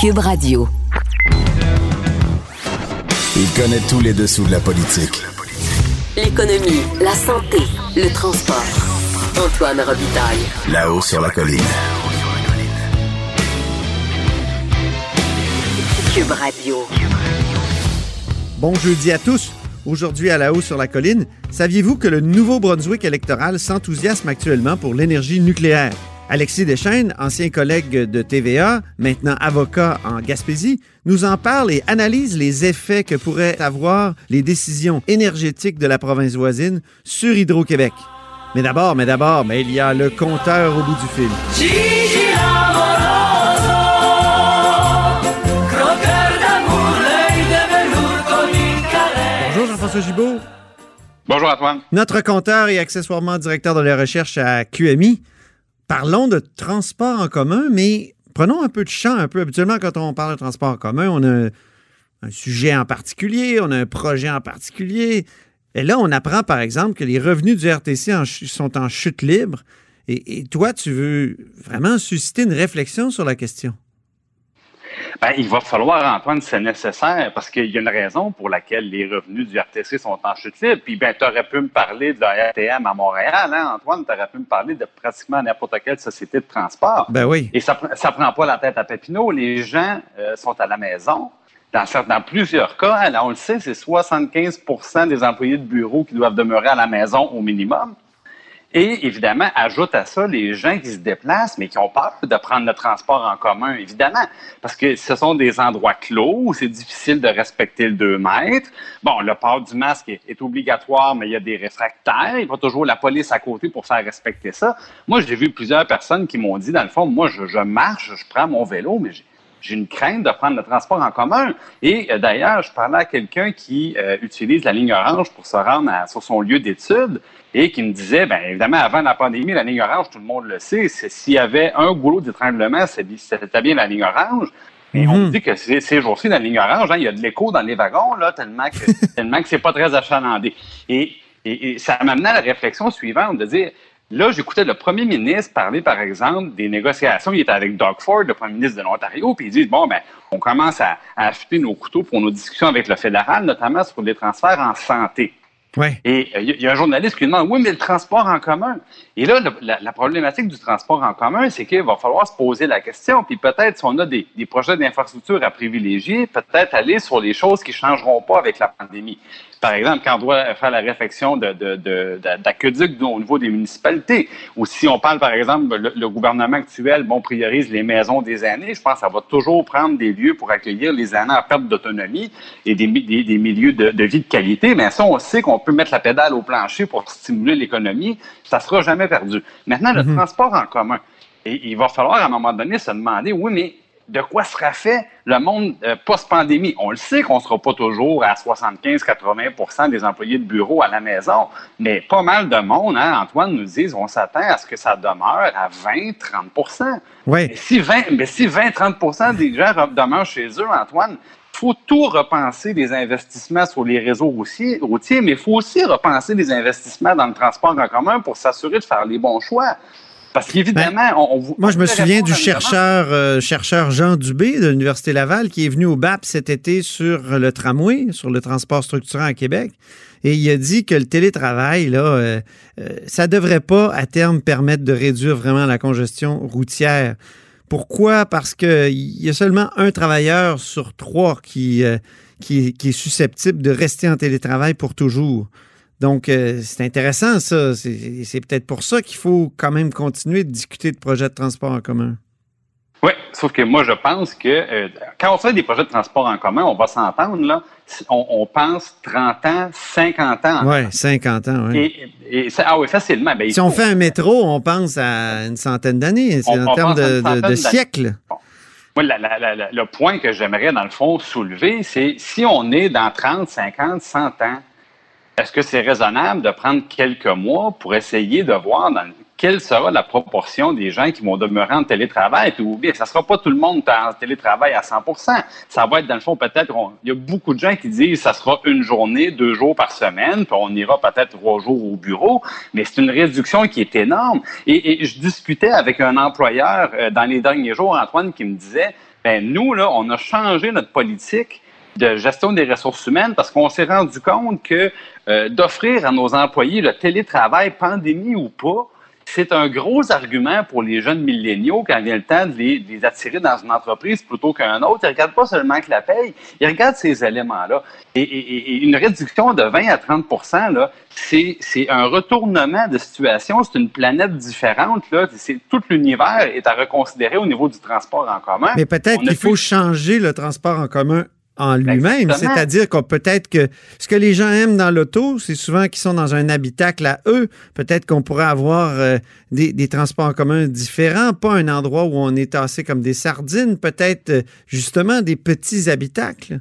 Cube Radio. Il connaît tous les dessous de la politique. L'économie, la santé, le transport. Antoine Robitaille. Là-haut sur la colline. Cube Radio. Bon jeudi à tous. Aujourd'hui à la haut sur la colline, saviez-vous que le Nouveau-Brunswick électoral s'enthousiasme actuellement pour l'énergie nucléaire? Alexis Deschaines, ancien collègue de TVA, maintenant avocat en Gaspésie, nous en parle et analyse les effets que pourraient avoir les décisions énergétiques de la province voisine sur Hydro-Québec. Mais d'abord, mais d'abord, mais il y a le compteur au bout du fil. Bonjour Jean-François Gibault. Bonjour Antoine. Notre compteur et accessoirement directeur de la recherche à QMI. Parlons de transport en commun, mais prenons un peu de champ, un peu. Habituellement, quand on parle de transport en commun, on a un sujet en particulier, on a un projet en particulier. Et là, on apprend, par exemple, que les revenus du RTC sont en chute libre. Et toi, tu veux vraiment susciter une réflexion sur la question? Ben, il va falloir, Antoine, c'est nécessaire parce qu'il y a une raison pour laquelle les revenus du RTC sont en chute libre. Puis, ben, tu aurais pu me parler de la RTM à Montréal, hein, Antoine? Tu aurais pu me parler de pratiquement n'importe quelle société de transport. Ben oui. Et ça ne prend pas la tête à Papineau. Les gens euh, sont à la maison. Dans, plusieurs cas, hein, là, on le sait, c'est 75% des employés de bureau qui doivent demeurer à la maison au minimum. Et évidemment, ajoute à ça les gens qui se déplacent, mais qui ont peur de prendre le transport en commun, évidemment, parce que ce sont des endroits clos où c'est difficile de respecter le 2 mètres. Bon, le port du masque est, obligatoire, mais il y a des réfractaires. Il n'y a pas toujours la police à côté pour faire respecter ça. Moi, j'ai vu plusieurs personnes qui m'ont dit, dans le fond, moi, je, je marche, je prends mon vélo, mais j'ai j'ai une crainte de prendre le transport en commun. Et euh, d'ailleurs, je parlais à quelqu'un qui euh, utilise la ligne orange pour se rendre à- sur son lieu d'études et qui me disait, bien évidemment, avant la pandémie, la ligne orange, tout le monde le sait, s'il y avait un goulot d'étranglement, c'était bien la ligne orange. Mais on me dit que ces, jours-ci, la ligne orange, hein, il y a de l'écho dans les wagons, là, tellement que, tellement que c'est pas très achalandé. Et, et, et ça m'amenait à la réflexion suivante, de dire, Là, j'écoutais le premier ministre parler, par exemple, des négociations. Il était avec Doug Ford, le premier ministre de l'Ontario, puis il dit bon, ben, on commence à, à affûter nos couteaux pour nos discussions avec le fédéral, notamment sur les transferts en santé. Ouais. Et euh, il y, a- y a un journaliste qui lui demande oui, mais le transport en commun. Et là, le- la, la problématique du transport en commun, c'est qu'il va falloir se poser la question. Puis peut-être, si on a des, des projets d'infrastructure à privilégier, peut-être aller sur les choses qui ne changeront pas avec la pandémie. Par exemple, quand on doit faire la réflexion de, de, de, de- d'aqueducs au niveau des municipalités, ou si on parle, par exemple, le, le gouvernement actuel, bon, priorise les maisons des aînés, je pense que ça va toujours prendre des lieux pour accueillir les aînés en perte d'autonomie et des, mi- des, des milieux de, de vie de qualité. Mais ça, on sait qu'on peut mettre la pédale au plancher pour stimuler l'économie. Ça sera jamais perdu. Maintenant, le transport en commun. Et il va falloir, à un moment donné, se demander, oui, mais de quoi sera fait le monde euh, post-pandémie? On le sait qu'on ne sera pas toujours à 75-80% des employés de bureau à la maison, mais pas mal de monde, hein, Antoine nous dit, on s'attend à ce que ça demeure à 20-30 Ouais. mais si 20, mais si 20-30 des gens re- demeurent chez eux, Antoine, il faut tout repenser des investissements sur les réseaux routiers, routiers mais il faut aussi repenser des investissements dans le transport en commun pour s'assurer de faire les bons choix. Parce qu'évidemment, on, on vous- Ben, Moi, je me souviens du chercheur, euh, chercheur Jean Dubé de l'Université Laval qui est venu au BAP cet été sur le tramway, sur le transport structurant à Québec. Et il a dit que le télétravail, là, euh, euh, ça devrait pas à terme permettre de réduire vraiment la congestion routière. Pourquoi? Parce qu'il y a seulement un travailleur sur trois qui, euh, qui, qui est susceptible de rester en télétravail pour toujours. Donc, euh, c'est intéressant, ça. C'est peut-être pour ça qu'il faut quand même continuer de discuter de projets de transport en commun. Oui, sauf que moi, je pense que euh, quand on fait des projets de transport en commun, on va s'entendre, là, on, on, pense 30 ans, 50 ans. Oui, 50 ans, oui. Et, et ah oui, facilement. Ben, si on fait un métro, on pense à une centaine d'années. C'est en termes de, de, de siècles. Bon. Moi, la, la, la, le point que j'aimerais, dans le fond, soulever, c'est si on est dans 30, 50, 100 ans, est-ce que c'est raisonnable de prendre quelques mois pour essayer de voir dans quelle sera la proportion des gens qui vont demeurer en télétravail? Puis, bien, ça ne sera pas tout le monde en télétravail à 100% Ça va être, dans le fond, peut-être, il y a beaucoup de gens qui disent ça sera une journée, deux jours par semaine, puis on ira peut-être trois jours au bureau, mais c'est une réduction qui est énorme. Et, et je discutais avec un employeur euh, dans les derniers jours, Antoine, qui me disait, ben nous, là, on a changé notre politique de gestion des ressources humaines parce qu'on s'est rendu compte que euh, d'offrir à nos employés le télétravail, pandémie ou pas, c'est un gros argument pour les jeunes milléniaux quand vient le temps de les, de les attirer dans une entreprise plutôt qu'un autre. Ils ne regardent pas seulement que la paye, ils regardent ces éléments-là. Et, et, et, une réduction de 20 à 30 là, c'est, c'est un retournement de situation, c'est une planète différente. Là. C'est, tout l'univers est à reconsidérer au niveau du transport en commun. Mais peut-être qu'il faut changer le transport en commun en lui-même. C'est-à-dire qu'on peut-être que ce que les gens aiment dans l'auto, c'est souvent qu'ils sont dans un habitacle à eux. Peut-être qu'on pourrait avoir euh, des, des, transports en commun différents, pas un endroit où on est tassé comme des sardines, peut-être euh, justement des petits habitacles.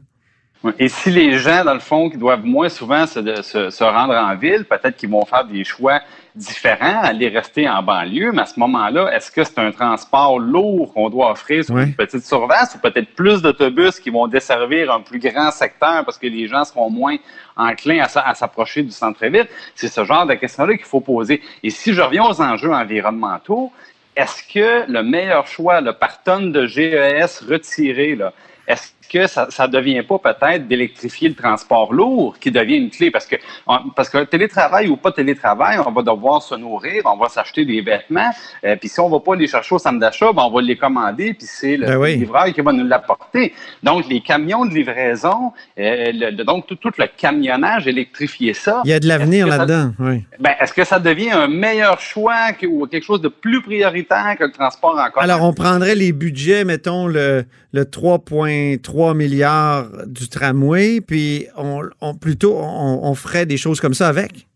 Et si les gens, dans le fond, qui doivent moins souvent se, se, se rendre en ville, peut-être qu'ils vont faire des choix différents, aller rester en banlieue, mais à ce moment-là, est-ce que c'est un transport lourd qu'on doit offrir sur une petite surface ou peut-être plus d'autobus qui vont desservir un plus grand secteur parce que les gens seront moins enclins à, sa- à s'approcher du centre-ville? C'est ce genre de questions-là qu'il faut poser. Et si je reviens aux enjeux environnementaux, est-ce que le meilleur choix là, par tonne de GES retiré, là, est-ce que ça ne devient pas peut-être d'électrifier le transport lourd qui devient une clé? Parce que, on- parce que télétravail ou pas télétravail, on va devoir se nourrir, on va s'acheter des vêtements, euh, puis si on ne va pas les chercher au centre d'achat, ben, on va les commander, puis c'est le Ben oui. livreur qui va nous l'apporter. Donc, les camions de livraison, euh, le- donc tout, tout le camionnage, électrifier ça. Il y a de l'avenir là-dedans. Oui. Ben, est-ce que ça devient un meilleur choix que- ou quelque chose de plus prioritaire que le transport en commun? Alors, on prendrait les budgets, mettons, le, le 3,3 milliards du tramway, puis on, on- plutôt, on, on ferait des choses comme ça avec?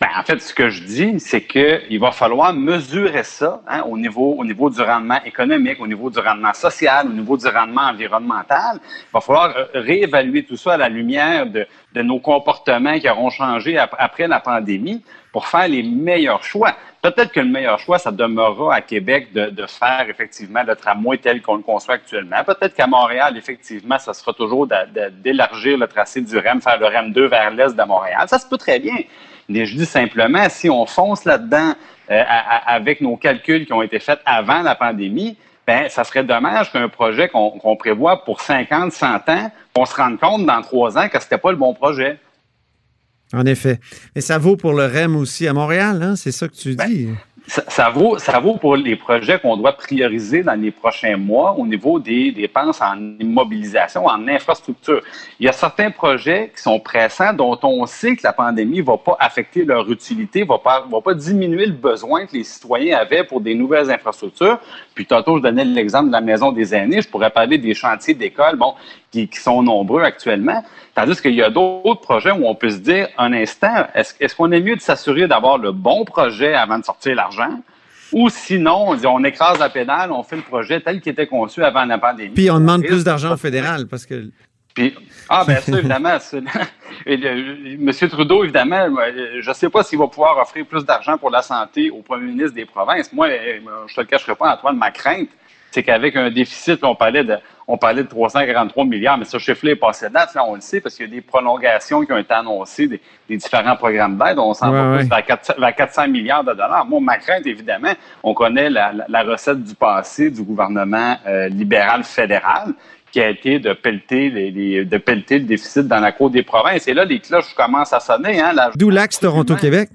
Ben, en fait, ce que je dis, c'est qu'il va falloir mesurer ça hein, au, niveau, au niveau du rendement économique, au niveau du rendement social, au niveau du rendement environnemental. Il va falloir euh, réévaluer tout ça à la lumière de, de nos comportements qui auront changé ap- après la pandémie pour faire les meilleurs choix. Peut-être que le meilleur choix, ça demeurera à Québec de, de faire effectivement le tramway tel qu'on le conçoit actuellement. Peut-être qu'à Montréal, effectivement, ça sera toujours d'élargir le tracé du REM, faire le REM 2 vers l'est de Montréal. Ça se peut très bien. Mais je dis simplement, si on fonce là-dedans euh, avec nos calculs qui ont été faits avant la pandémie, ben, ça serait dommage qu'un projet qu'on prévoit pour 50, 100 ans, qu'on se rende compte dans trois ans que c'était pas le bon projet. En effet. Mais ça vaut pour le REM aussi à Montréal, hein? c'est ça que tu Ben, dis. Ça, vaut, ça vaut pour les projets qu'on doit prioriser dans les prochains mois au niveau des dépenses en immobilisation, en infrastructure. Il y a certains projets qui sont pressants dont on sait que la pandémie va pas affecter leur utilité, pas, va pas diminuer le besoin que les citoyens avaient pour des nouvelles infrastructures. Puis tantôt, je donnais l'exemple de la maison des aînés. Je pourrais parler des chantiers d'école, bon, qui sont nombreux actuellement. Tandis qu'il y a d'autres projets où on peut se dire, un instant, est-ce qu'on est mieux de s'assurer d'avoir le bon projet avant de sortir l'argent? Ou sinon, on, dit, on écrase la pédale, on fait le projet tel qu'il était conçu avant la pandémie. Puis on demande plus d'argent au fédéral parce que. puis, ah, bien sûr, évidemment. le- Monsieur Trudeau, évidemment, euh, je ne sais pas s'il va pouvoir offrir plus d'argent pour la santé au premier ministre des provinces. Moi, euh, je te le cacherai pas, Antoine, ma crainte, c'est qu'avec un déficit, on parlait de, on parlait de 343 milliards, mais ce chiffre-là est passé date, là, on le sait, parce qu'il y a des prolongations qui ont été annoncées des, des différents programmes d'aide. On s'en Ouais, va ouais. plus vers 400, vers 400 milliards de dollars. Moi, ma crainte, évidemment, on connaît la, la- la recette du passé du gouvernement euh, libéral fédéral qui a été de pelleter, les, les- de pelleter le déficit dans la cour des provinces. Et là, les cloches commencent à sonner. Hein, D'où l'axe Toronto-Québec.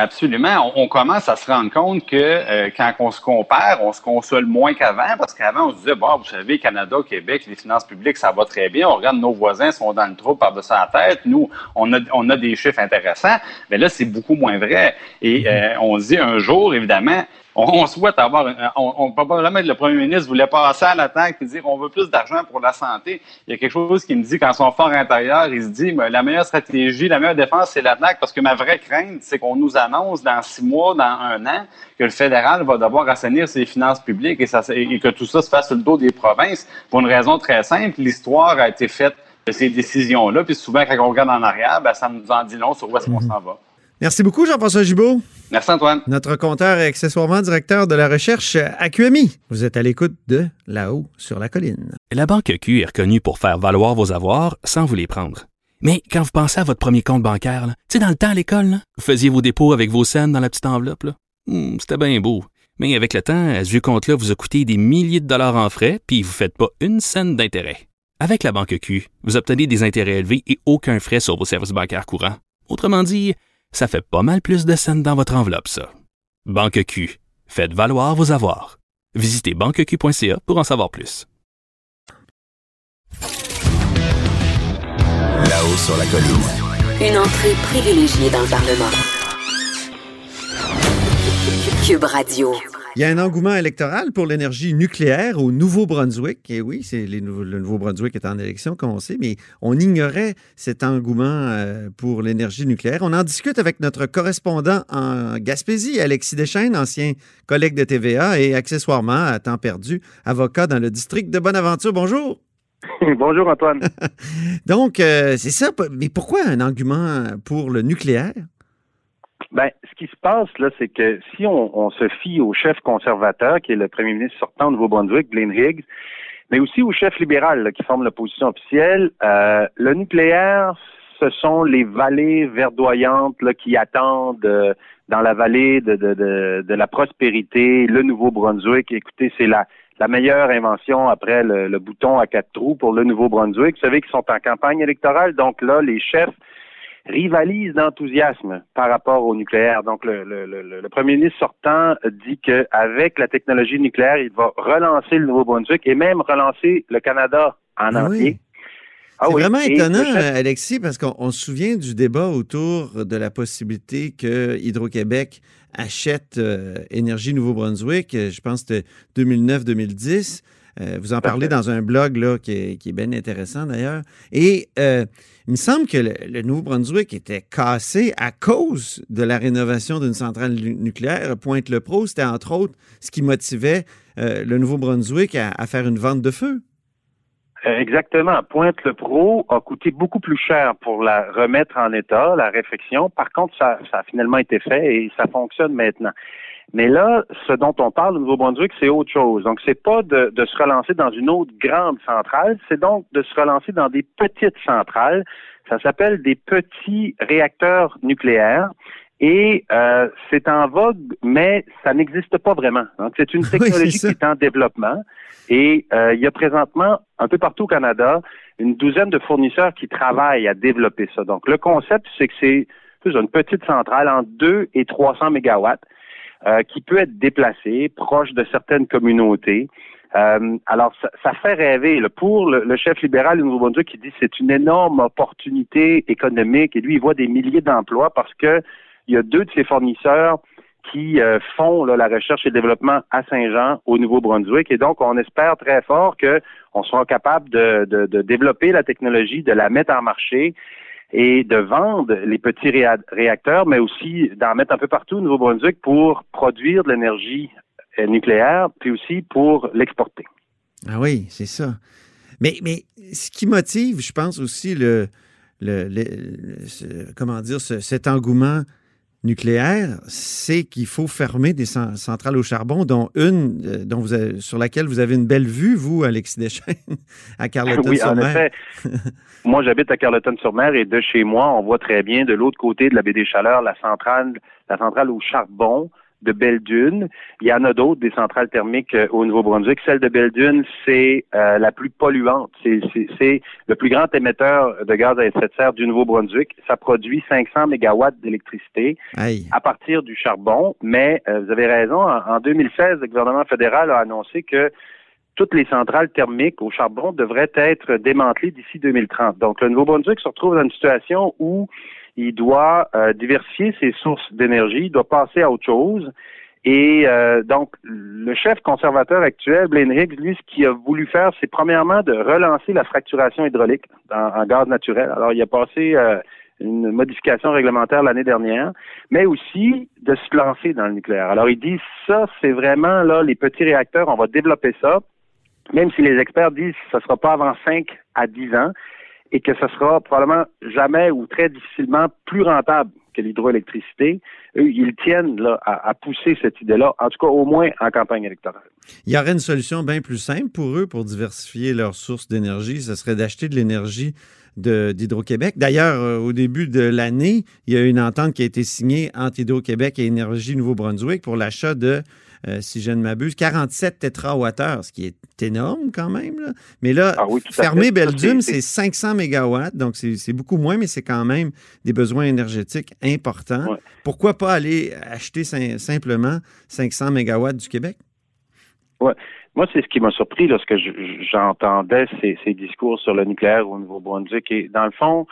Absolument. On, on commence à se rendre compte que euh, quand on se compare, on se console moins qu'avant, parce qu'avant, on se disait, bon, vous savez, Canada, Québec, les finances publiques, ça va très bien. On regarde nos voisins sont dans le trou par-dessus la tête. Nous, on a, on a des chiffres intéressants. Mais là, c'est beaucoup moins vrai. Et euh, on se dit un jour, évidemment, on, souhaite avoir, on, on, probablement le premier ministre voulait passer à l'attaque et dire on veut plus d'argent pour la santé. Il y a quelque chose qui me dit qu'en son fort intérieur, il se dit mais la meilleure stratégie, la meilleure défense, c'est l'attaque parce que ma vraie crainte, c'est qu'on nous annonce dans six mois, dans un an, que le fédéral va devoir assainir ses finances publiques et, ça, et que tout ça se fasse sur le dos des provinces pour une raison très simple. L'histoire a été faite de ces décisions-là, puis souvent quand on regarde en arrière, ben, ça nous en dit long sur où est-ce qu'on mhm. s'en va. Merci beaucoup, Jean-François Gibault. Merci, Antoine. Notre compteur et accessoirement directeur de la recherche à QMI. Vous êtes à l'écoute de Là-haut sur la colline. La Banque Q est reconnue pour faire valoir vos avoirs sans vous les prendre. Mais quand vous pensez à votre premier compte bancaire, tu sais, dans le temps à l'école, vous faisiez vos dépôts avec vos scènes dans la petite enveloppe. Hmm, c'était bien beau. Mais avec le temps, à ce vieux compte-là vous a coûté des milliers de dollars en frais, puis vous ne faites pas une scène d'intérêt. Avec la Banque Q, vous obtenez des intérêts élevés et aucun frais sur vos services bancaires courants. Autrement dit, ça fait pas mal plus de scènes dans votre enveloppe, ça. Banque Q. Faites valoir vos avoirs. Visitez banqueq.ca pour en savoir plus. Là-haut sur la colline. Une entrée privilégiée dans le Parlement. Cube Radio. Il y a un engouement électoral pour l'énergie nucléaire au Nouveau-Brunswick. Et oui, c'est le Nouveau-Brunswick est en élection, comme on sait, mais on ignorait cet engouement euh, pour l'énergie nucléaire. On en discute avec notre correspondant en Gaspésie, Alexis Deschaines, ancien collègue de TVA et accessoirement, à temps perdu, avocat dans le district de Bonaventure. Bonjour. Bonjour Antoine. Donc, euh, c'est ça. Mais pourquoi un engouement pour le nucléaire? Ben, ce qui se passe, là, c'est que si on, se fie au chef conservateur, qui est le premier ministre sortant au Nouveau-Brunswick, Blaine Higgs, mais aussi au chef libéral qui forme l'opposition officielle, euh, le nucléaire, ce sont les vallées verdoyantes là, qui attendent euh, dans la vallée de, de, de, de la prospérité, le Nouveau-Brunswick. Écoutez, c'est la, la meilleure invention après le, le, bouton à quatre trous pour le Nouveau-Brunswick. Vous savez qu'ils sont en campagne électorale, donc là, les chefs rivalise d'enthousiasme par rapport au nucléaire. Donc, le, le, le, premier ministre sortant dit qu'avec la technologie nucléaire, il va relancer le Nouveau-Brunswick et même relancer le Canada en ah entier. Ah c'est vraiment étonnant, Alexis, parce qu'on se souvient du débat autour de la possibilité que Hydro-Québec achète euh, Énergie Nouveau-Brunswick. Je pense que c'était 2009-2010. Euh, vous en parlez dans un blog là, qui, est, bien intéressant d'ailleurs. Et euh, il me semble que le, Nouveau-Brunswick était cassé à cause de la rénovation d'une centrale nucléaire. Pointe-le-Pro, c'était entre autres ce qui motivait euh, le Nouveau-Brunswick à, faire une vente de feu. Exactement. Pointe-le-Pro a coûté beaucoup plus cher pour la remettre en état, la réfection. Par contre, ça, ça a finalement été fait et ça fonctionne maintenant. Mais là, ce dont on parle au Nouveau-Brunswick, c'est autre chose. Donc, c'est pas de, se relancer dans une autre grande centrale, c'est donc de se relancer dans des petites centrales. Ça s'appelle des petits réacteurs nucléaires. Et euh, c'est en vogue, mais ça n'existe pas vraiment. Donc, c'est une technologie qui est en développement. Et euh, il y a présentement, un peu partout au Canada, une douzaine de fournisseurs qui travaillent à développer ça. Donc, le concept, c'est que c'est une petite centrale en 2 et 300 mégawatts euh, qui peut être déplacé, proche de certaines communautés. Euh, alors, ça, fait rêver. Pour le, chef libéral du Nouveau-Brunswick qui dit c'est une énorme opportunité économique et lui, il voit des milliers d'emplois parce que il y a deux de ses fournisseurs qui euh, font la recherche et le développement à Saint-Jean, au Nouveau-Brunswick. Et donc, on espère très fort qu'on sera capable de, de, développer la technologie, de la mettre en marché et de vendre les petits réacteurs, mais aussi d'en mettre un peu partout au Nouveau-Brunswick pour produire de l'énergie euh, nucléaire, puis aussi pour l'exporter. Ah oui, c'est ça. Mais, mais ce qui motive, je pense aussi le, le, comment dire, cet engouement nucléaire, c'est qu'il faut fermer des centrales au charbon, dont une euh, dont vous sur laquelle vous avez une belle vue, vous, Alexis Deschênes, à Carleton-sur-Mer. Oui, moi, j'habite à Carleton-sur-Mer et de chez moi, on voit très bien de l'autre côté de la baie des Chaleurs la centrale, la centrale au charbon de Belle-Dune. Il y en a d'autres, des centrales thermiques euh, au Nouveau-Brunswick. Celle de Belle-Dune, c'est euh, la plus polluante. C'est le plus grand émetteur de gaz à effet de serre du Nouveau-Brunswick. Ça produit 500 mégawatts d'électricité à partir du charbon. Mais euh, vous avez raison, en, en 2016, le gouvernement fédéral a annoncé que toutes les centrales thermiques au charbon devraient être démantelées d'ici 2030. Donc, le Nouveau-Brunswick se retrouve dans une situation où il doit euh, diversifier ses sources d'énergie, il doit passer à autre chose. Et euh, donc, le chef conservateur actuel, Blaine Higgs, lui, ce qu'il a voulu faire, c'est premièrement de relancer la fracturation hydraulique en, gaz naturel. Alors, il a passé euh, une modification réglementaire l'année dernière, mais aussi de se lancer dans le nucléaire. Alors, il dit, ça, c'est vraiment, là, les petits réacteurs, on va développer ça, même si les experts disent que ce ne sera pas avant 5 à 10 ans et que ce sera probablement jamais ou très difficilement plus rentable que l'hydroélectricité, eux, ils tiennent là, à, pousser cette idée-là, en tout cas au moins en campagne électorale. Il y aurait une solution bien plus simple pour eux pour diversifier leurs sources d'énergie, ce serait d'acheter de l'énergie d'Hydro-Québec. D'ailleurs, euh, au début de l'année, il y a une entente qui a été signée entre Hydro-Québec et Énergie Nouveau-Brunswick pour l'achat de euh, si je ne m'abuse, 47 térawattheures, ce qui est énorme quand même. Mais là, ah fermer Belgium, c'est 500 mégawatts, donc c'est beaucoup moins, mais c'est quand même des besoins énergétiques importants. Pourquoi pas aller acheter simplement 500 mégawatts du Québec? Oui. Moi, c'est ce qui m'a surpris lorsque j'entendais ces, ces, discours sur le nucléaire au Nouveau-Brunswick. Et dans le fond,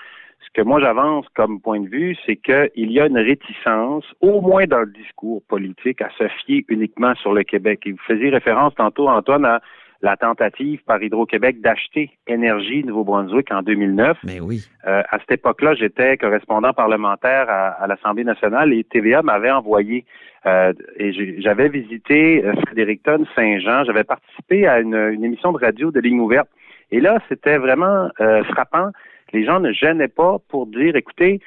ce que moi j'avance comme point de vue, c'est qu'il y a une réticence, au moins dans le discours politique, à se fier uniquement sur le Québec. Et vous faisiez référence tantôt, Antoine, à la tentative par Hydro-Québec d'acheter Énergie Nouveau-Brunswick en 2009. Mais oui. Euh, à cette époque-là, j'étais correspondant parlementaire à, l'Assemblée nationale et TVA m'avait envoyé euh, et j'avais visité euh, Fredericton Saint-Jean. J'avais participé à une, une, émission de radio de ligne ouverte. Et là, c'était vraiment frappant les gens ne gênaient pas pour dire, écoutez,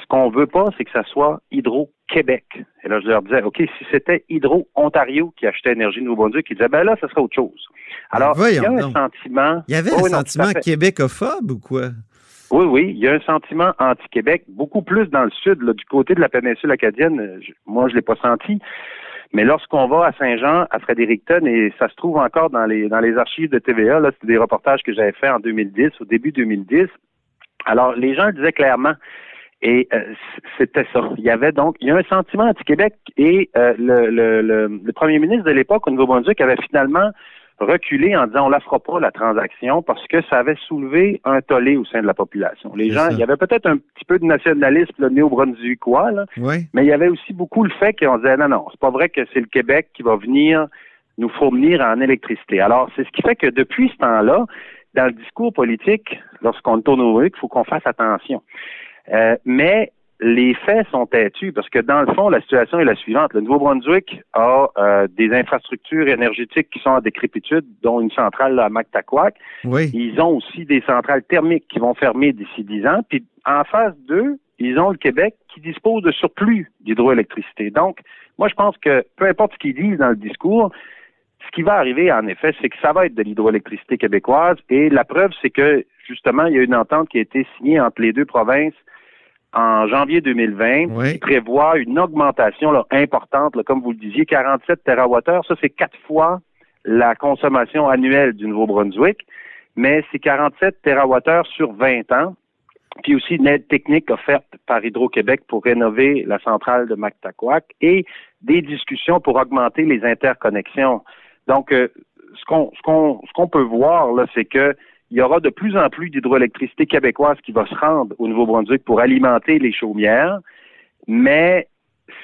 ce qu'on veut pas, c'est que ça soit Hydro-Québec. Et là, je leur disais, OK, si c'était Hydro-Ontario qui achetait Énergie Nouveau-Brunswick, ils disaient, ben là, ça serait autre chose. Alors, il y a un sentiment... Il y avait un sentiment québécophobe ou quoi? Oui, oui, il y a un sentiment anti-Québec, beaucoup plus dans le sud, du côté de la péninsule acadienne. moi, je l'ai pas senti. Mais lorsqu'on va à Saint-Jean, à Fredericton, et ça se trouve encore dans les dans les archives de TVA, là, c'était des reportages que j'avais fait en 2010, au début 2010, alors, les gens le disaient clairement. Et euh, c'était ça. Il y avait donc, il y a un sentiment anti-Québec et euh, le, le, le, premier ministre de l'époque au Nouveau-Brunswick avait finalement reculé en disant on la fera pas la transaction parce que ça avait soulevé un tollé au sein de la population. Les gens, il y avait peut-être un petit peu de nationalisme le néo-brunswickois, là, mais il y avait aussi beaucoup le fait qu'on disait non non, c'est pas vrai que c'est le Québec qui va venir nous fournir en électricité. Alors c'est ce qui fait que depuis ce temps-là, dans le discours politique, lorsqu'on tourne au il faut qu'on fasse attention. Euh, mais les faits sont têtus parce que dans le fond, la situation est la suivante. Le Nouveau-Brunswick a euh, des infrastructures énergétiques qui sont en décrépitude, dont une centrale à Mactaquac. Oui. Ils ont aussi des centrales thermiques qui vont fermer d'ici dix ans. Puis en face d'eux, ils ont le Québec qui dispose de surplus d'hydroélectricité. Donc, moi, je pense que peu importe ce qu'ils disent dans le discours, ce qui va arriver, en effet, c'est que ça va être de l'hydroélectricité québécoise. Et la preuve, c'est que, justement, il y a une entente qui a été signée entre les deux provinces en janvier 2020 qui prévoit une augmentation importante, comme vous le disiez, 47 TWh. Ça, c'est quatre fois la consommation annuelle du Nouveau-Brunswick, mais c'est 47 TWh sur 20 ans. Puis aussi une aide technique offerte par Hydro-Québec pour rénover la centrale de Mactaquac et des discussions pour augmenter les interconnexions donc, euh, ce qu'on ce qu'on peut voir là, c'est que il y aura de plus en plus d'hydroélectricité québécoise qui va se rendre au Nouveau-Brunswick pour alimenter les chaumières, mais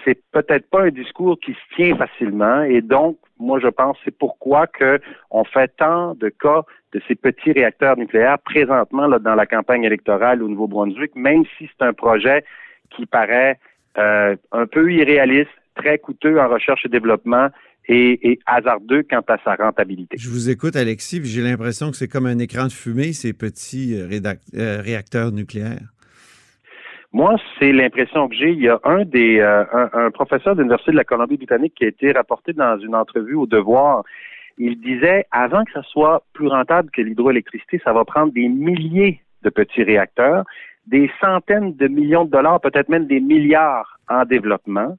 c'est peut-être pas un discours qui se tient facilement. Et donc moi je pense c'est pourquoi que on fait tant de cas de ces petits réacteurs nucléaires présentement là, dans la campagne électorale au Nouveau-Brunswick, même si c'est un projet qui paraît euh, un peu irréaliste, très coûteux en recherche et développement et, hasardeux quant à sa rentabilité. Je vous écoute, Alexis, puis j'ai l'impression que c'est comme un écran de fumée, ces petits euh, euh, réacteurs nucléaires. Moi, c'est l'impression que j'ai. Il y a un des euh, un, professeur de l'Université de la Colombie-Britannique qui a été rapporté dans une entrevue au Devoir. Il disait, avant que ça soit plus rentable que l'hydroélectricité, ça va prendre des milliers de petits réacteurs, des centaines de millions de dollars, peut-être même des milliards en développement,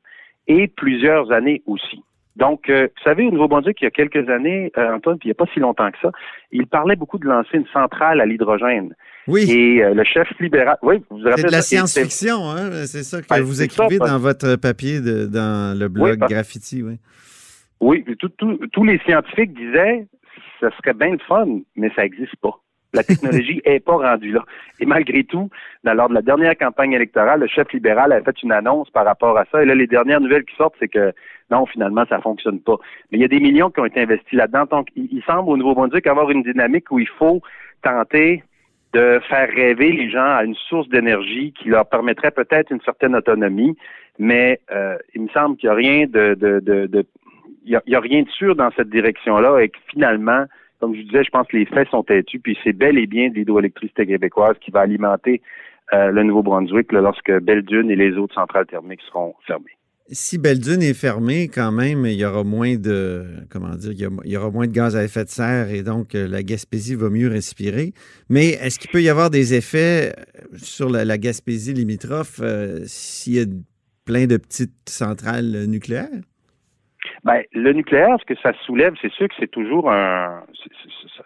et plusieurs années aussi. Donc, euh, vous savez, au Nouveau-Brunswick, il y a quelques années, euh, Antoine, puis il n'y a pas si longtemps que ça, il parlait beaucoup de lancer une centrale à l'hydrogène. Oui. Et euh, le chef libéral, oui, vous vous rappelez. C'est de la science-fiction, hein? C'est ça que vous écrivez dans votre papier de, dans le blog Graffiti, oui. Oui, tous les scientifiques disaient, ce serait bien le fun, mais ça n'existe pas. La technologie est pas rendue là. Et malgré tout, lors de la dernière campagne électorale, le chef libéral a fait une annonce par rapport à ça. Et là, les dernières nouvelles qui sortent, c'est que non, finalement, ça fonctionne pas. Mais il y a des millions qui ont été investis là-dedans. Donc, il, semble au Nouveau-Brunswick avoir une dynamique où il faut tenter de faire rêver les gens à une source d'énergie qui leur permettrait peut-être une certaine autonomie, mais euh, il me semble qu'il n'y a rien de, de, de, il y a, rien de sûr dans cette direction-là et que finalement, comme je disais, je pense que les faits sont têtus, puis c'est bel et bien l'hydroélectricité québécoise qui va alimenter euh, le Nouveau-Brunswick lorsque Belle-Dune et les autres centrales thermiques seront fermées. Si Belle-Dune est fermée, quand même, il y aura moins de comment dire, il y aura moins de gaz à effet de serre et donc euh, la Gaspésie va mieux respirer. Mais est-ce qu'il peut y avoir des effets euh, sur la, Gaspésie limitrophe s'il y a plein de petites centrales nucléaires? Ben, le nucléaire, ce que ça soulève, c'est sûr que c'est toujours un.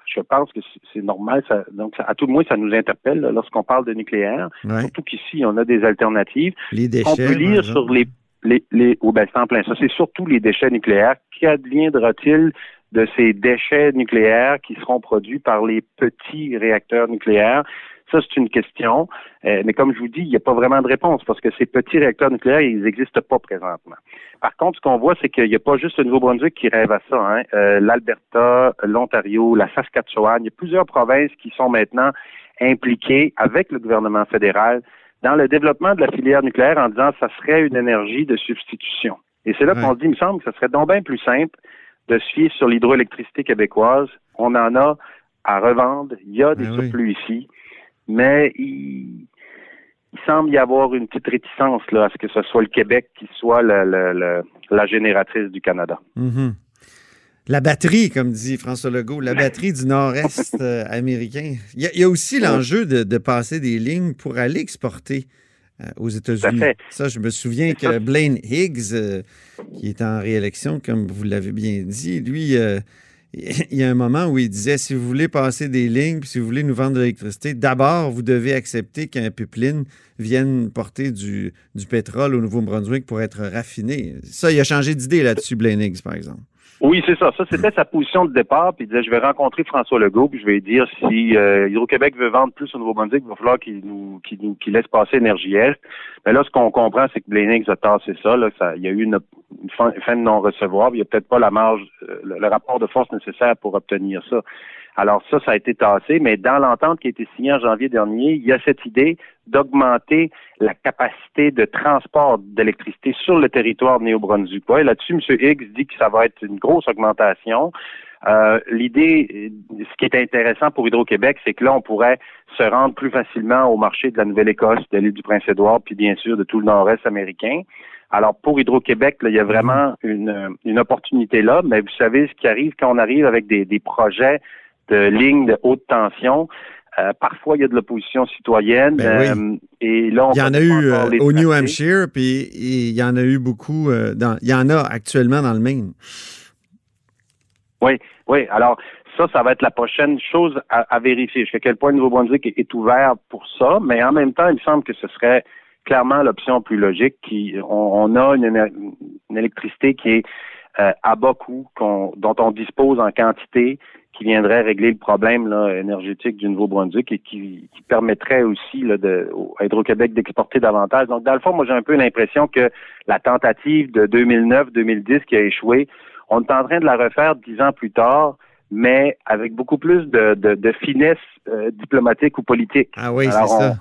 je pense que c'est normal. Ça, donc, à tout le moins, ça nous interpelle lorsqu'on parle de nucléaire. Surtout qu'ici, on a des alternatives. Les déchets. On peut lire sur les les, les oh, ben, en plein ça. C'est surtout les déchets nucléaires. Qu'adviendra-t-il de ces déchets nucléaires qui seront produits par les petits réacteurs nucléaires? Ça, c'est une question. Euh, mais comme je vous dis, il n'y a pas vraiment de réponse parce que ces petits réacteurs nucléaires, ils n'existent pas présentement. Par contre, ce qu'on voit, c'est qu'il n'y a pas juste le Nouveau-Brunswick qui rêve à ça. Hein. Euh, L'Alberta, l'Ontario, la Saskatchewan, il y a plusieurs provinces qui sont maintenant impliquées avec le gouvernement fédéral dans le développement de la filière nucléaire en disant que ça serait une énergie de substitution. Et c'est là qu'on se dit, il me semble que ce serait donc bien plus simple de se fier sur l'hydroélectricité québécoise. On en a à revendre. Il y a des ben surplus ici mais il, semble y avoir une petite réticence là, à ce que ce soit le Québec qui soit la génératrice du Canada. Mm-hmm. La batterie, comme dit François Legault, la batterie du nord-est euh, américain. Il y, a, aussi l'enjeu de, passer des lignes pour aller exporter euh, aux États-Unis. Ça, je me souviens que Blaine Higgs, euh, qui est en réélection, comme vous l'avez bien dit, lui, il y a un moment où il disait si vous voulez passer des lignes, si vous voulez nous vendre de l'électricité, d'abord, vous devez accepter qu'un pipeline vienne porter du, pétrole au Nouveau-Brunswick pour être raffiné. Ça, il a changé d'idée là-dessus, Higgs, par exemple. Oui, c'est ça. Ça, c'était sa position de départ. Puis il disait, je vais rencontrer François Legault, puis je vais lui dire si euh, Hydro-Québec veut vendre plus au Nouveau-Brunswick, il va falloir qu'il nous, qu'il laisse passer Énergie Est. Mais là, ce qu'on comprend, c'est que Blénix a tassé ça, là. Ça, il y a eu une, fin, de non-recevoir. Il n'y a peut-être pas la marge, euh, le, rapport de force nécessaire pour obtenir ça. Alors ça, ça a été tassé, mais dans l'entente qui a été signée en janvier dernier, il y a cette idée d'augmenter la capacité de transport d'électricité sur le territoire néo-brunswick. Et là-dessus, M. Higgs dit que ça va être une grosse augmentation. Euh, L'idée, ce qui est intéressant pour Hydro-Québec, c'est que là, on pourrait se rendre plus facilement au marché de la Nouvelle-Écosse, de l'île du Prince-Édouard, puis bien sûr de tout le nord-est américain. Alors pour Hydro-Québec, il y a vraiment une, une opportunité là, mais vous savez ce qui arrive quand on arrive avec des, des projets de lignes de haute tension. Euh, parfois, il y a de l'opposition citoyenne. Ben euh, et là, il y en a eu euh, au New Hampshire, puis il y en a eu beaucoup. dans, il y en a actuellement dans le Maine. Oui, oui. Alors, ça, ça va être la prochaine chose à, vérifier. Jusqu'à quel point le Nouveau-Brunswick est, ouvert pour ça, mais en même temps, il me semble que ce serait clairement l'option plus logique. Qui, on, a une, électricité qui est à bas coût, dont on dispose en quantité, qui viendrait régler le problème énergétique du Nouveau-Brunswick et qui, permettrait aussi là, de, à Hydro-Québec d'exporter davantage. Donc, dans le fond, moi, j'ai un peu l'impression que la tentative de 2009-2010 qui a échoué, on est en train de la refaire dix ans plus tard, mais avec beaucoup plus de, finesse euh, diplomatique ou politique. Ah oui, c'est ça.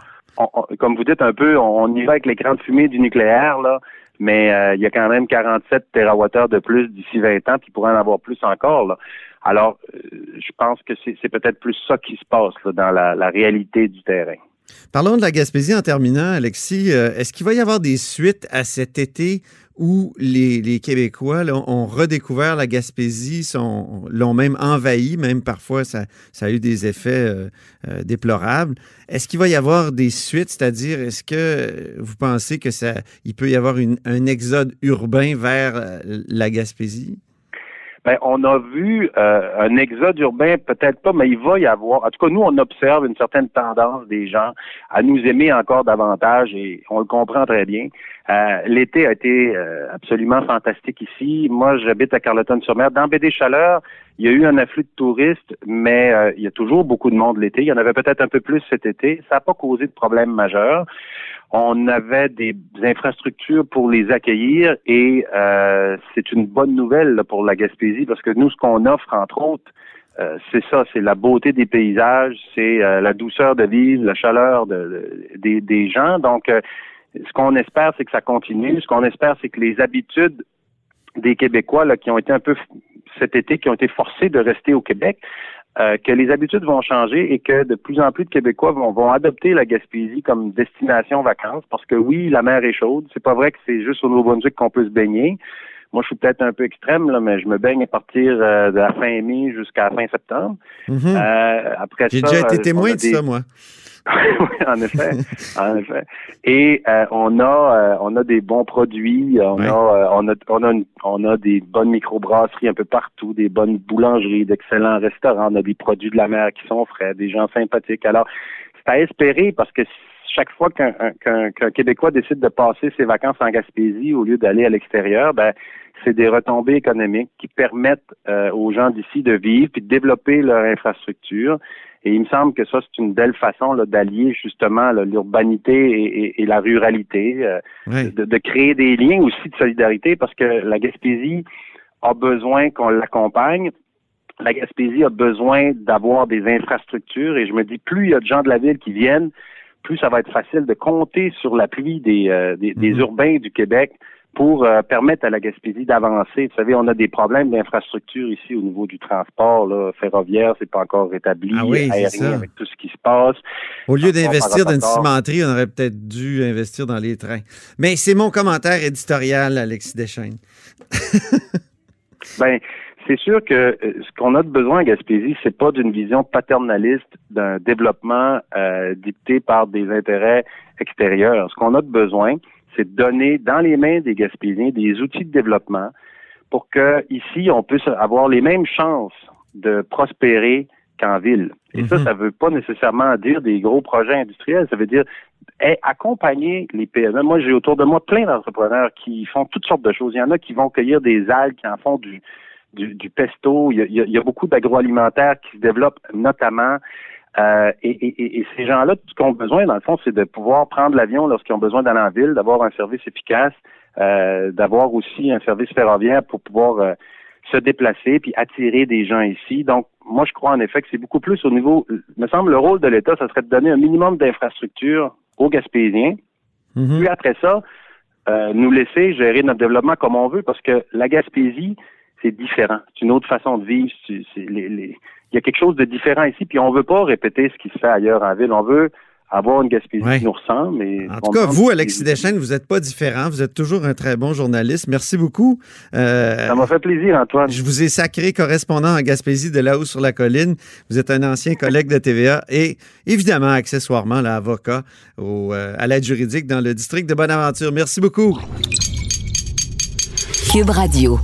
comme vous dites un peu, on y va avec l'écran de fumée du nucléaire, là, mais euh, il y a quand même 47 TWh de plus d'ici 20 ans, puis il pourrait en avoir plus encore. Alors, euh, je pense que c'est peut-être plus ça qui se passe dans la, réalité du terrain. Parlons de la Gaspésie en terminant, Alexis. Euh, est-ce qu'il va y avoir des suites à cet été où les, Québécois ont redécouvert la Gaspésie, l'ont même envahi, même parfois ça, a eu des effets euh, déplorables. Est-ce qu'il va y avoir des suites, c'est-à-dire est-ce que vous pensez que ça, il peut y avoir un exode urbain vers la Gaspésie? ben, on a vu euh, un exode urbain, peut-être pas, mais il va y avoir. En tout cas, nous, on observe une certaine tendance des gens à nous aimer encore davantage et on le comprend très bien. Euh, l'été a été euh, absolument fantastique ici. Moi, j'habite à Carleton-sur-Mer. Dans BD Chaleur, Il y a eu un afflux de touristes, mais euh, il y a toujours beaucoup de monde l'été. Il y en avait peut-être un peu plus cet été. Ça n'a pas causé de problème majeur. On avait des infrastructures pour les accueillir et euh, c'est une bonne nouvelle pour la Gaspésie parce que nous, ce qu'on offre, entre autres, euh, c'est ça, c'est la beauté des paysages, c'est la douceur de vivre, la chaleur des, des, gens. Donc, ce qu'on espère, c'est que ça continue. Ce qu'on espère, c'est que les habitudes des Québécois là, qui ont été un peu cet été, qui ont été forcés de rester au Québec, euh, que les habitudes vont changer et que de plus en plus de Québécois vont, vont adopter la Gaspésie comme destination vacances parce que oui, la mer est chaude. C'est pas vrai que c'est juste au Nouveau-Brunswick qu'on peut se baigner. Moi, je suis peut-être un peu extrême, là, mais je me baigne à partir euh, de la fin mai jusqu'à la fin septembre. Mm-hmm. euh, après J'ai déjà été témoin de ça, moi. oui, en effet, en effet. Et euh, on a euh, on a des bons produits, on a euh, on a on a on a des bonnes microbrasseries un peu partout, des bonnes boulangeries, d'excellents restaurants, on a des produits de la mer qui sont frais, des gens sympathiques. Alors, c'est à espérer parce que chaque fois qu'un Québécois décide de passer ses vacances en Gaspésie au lieu d'aller à l'extérieur, ben c'est des retombées économiques qui permettent aux gens d'ici de vivre puis de développer leur infrastructure et il me semble que ça, c'est une belle façon d'allier justement l'urbanité et, la ruralité, euh, de, créer des liens aussi de solidarité parce que la Gaspésie a besoin qu'on l'accompagne. La Gaspésie a besoin d'avoir des infrastructures et je me dis, plus il y a de gens de la ville qui viennent, plus ça va être facile de compter sur l'appui des, euh, des, mm-hmm. urbains du Québec pour euh, permettre à la Gaspésie d'avancer. Vous savez, on a des problèmes d'infrastructure ici au niveau du transport là, ferroviaire, c'est pas encore rétabli, ah oui, aérien avec tout ce qui se passe. Au lieu d'investir dans une cimenterie, on aurait peut-être dû investir dans les trains. Mais c'est mon commentaire éditorial, Alexis Deschaines. ben, c'est sûr que euh, ce qu'on a de besoin à Gaspésie, c'est pas d'une vision paternaliste d'un développement euh, dicté par des intérêts extérieurs. Ce qu'on a de besoin, c'est de donner dans les mains des Gaspésiens des outils de développement pour que ici on puisse avoir les mêmes chances de prospérer qu'en ville. Et ça, mhm. ça veut pas nécessairement dire des gros projets industriels. Ça veut dire accompagner les PME. Moi, j'ai autour de moi plein d'entrepreneurs qui font toutes sortes de choses. Il y en a qui vont cueillir des algues, qui en font du, du, pesto. Il y a, il y a beaucoup d'agroalimentaires qui se développent, notamment euh, et, ces gens-là, tout ce qu'ils ont besoin, dans le fond, c'est de pouvoir prendre l'avion lorsqu'ils ont besoin d'aller en ville, d'avoir un service efficace, euh, d'avoir aussi un service ferroviaire pour pouvoir euh, se déplacer puis attirer des gens ici. Donc, moi, je crois en effet que c'est beaucoup plus au niveau, me semble, le rôle de l'État, ça serait de donner un minimum d'infrastructures aux Gaspésiens. Mm-hmm. Puis après ça, nous laisser gérer notre développement comme on veut, parce que la Gaspésie, c'est différent. C'est une autre façon de vivre. C'est, les, les, il y a quelque chose de différent ici, puis on veut pas répéter ce qui se fait ailleurs en ville. On veut avoir une Gaspésie qui nous ressemble. en tout cas, vous, Alexis Deschênes, vous n'êtes pas différent. Vous êtes toujours un très bon journaliste. Merci beaucoup. Euh, ça m'a fait plaisir, Antoine. Je vous ai sacré correspondant en Gaspésie de là-haut sur la colline. Vous êtes un ancien collègue de TVA et évidemment, accessoirement, l'avocat euh, à l'aide juridique dans le district de Bonaventure. Merci beaucoup. Cube Radio.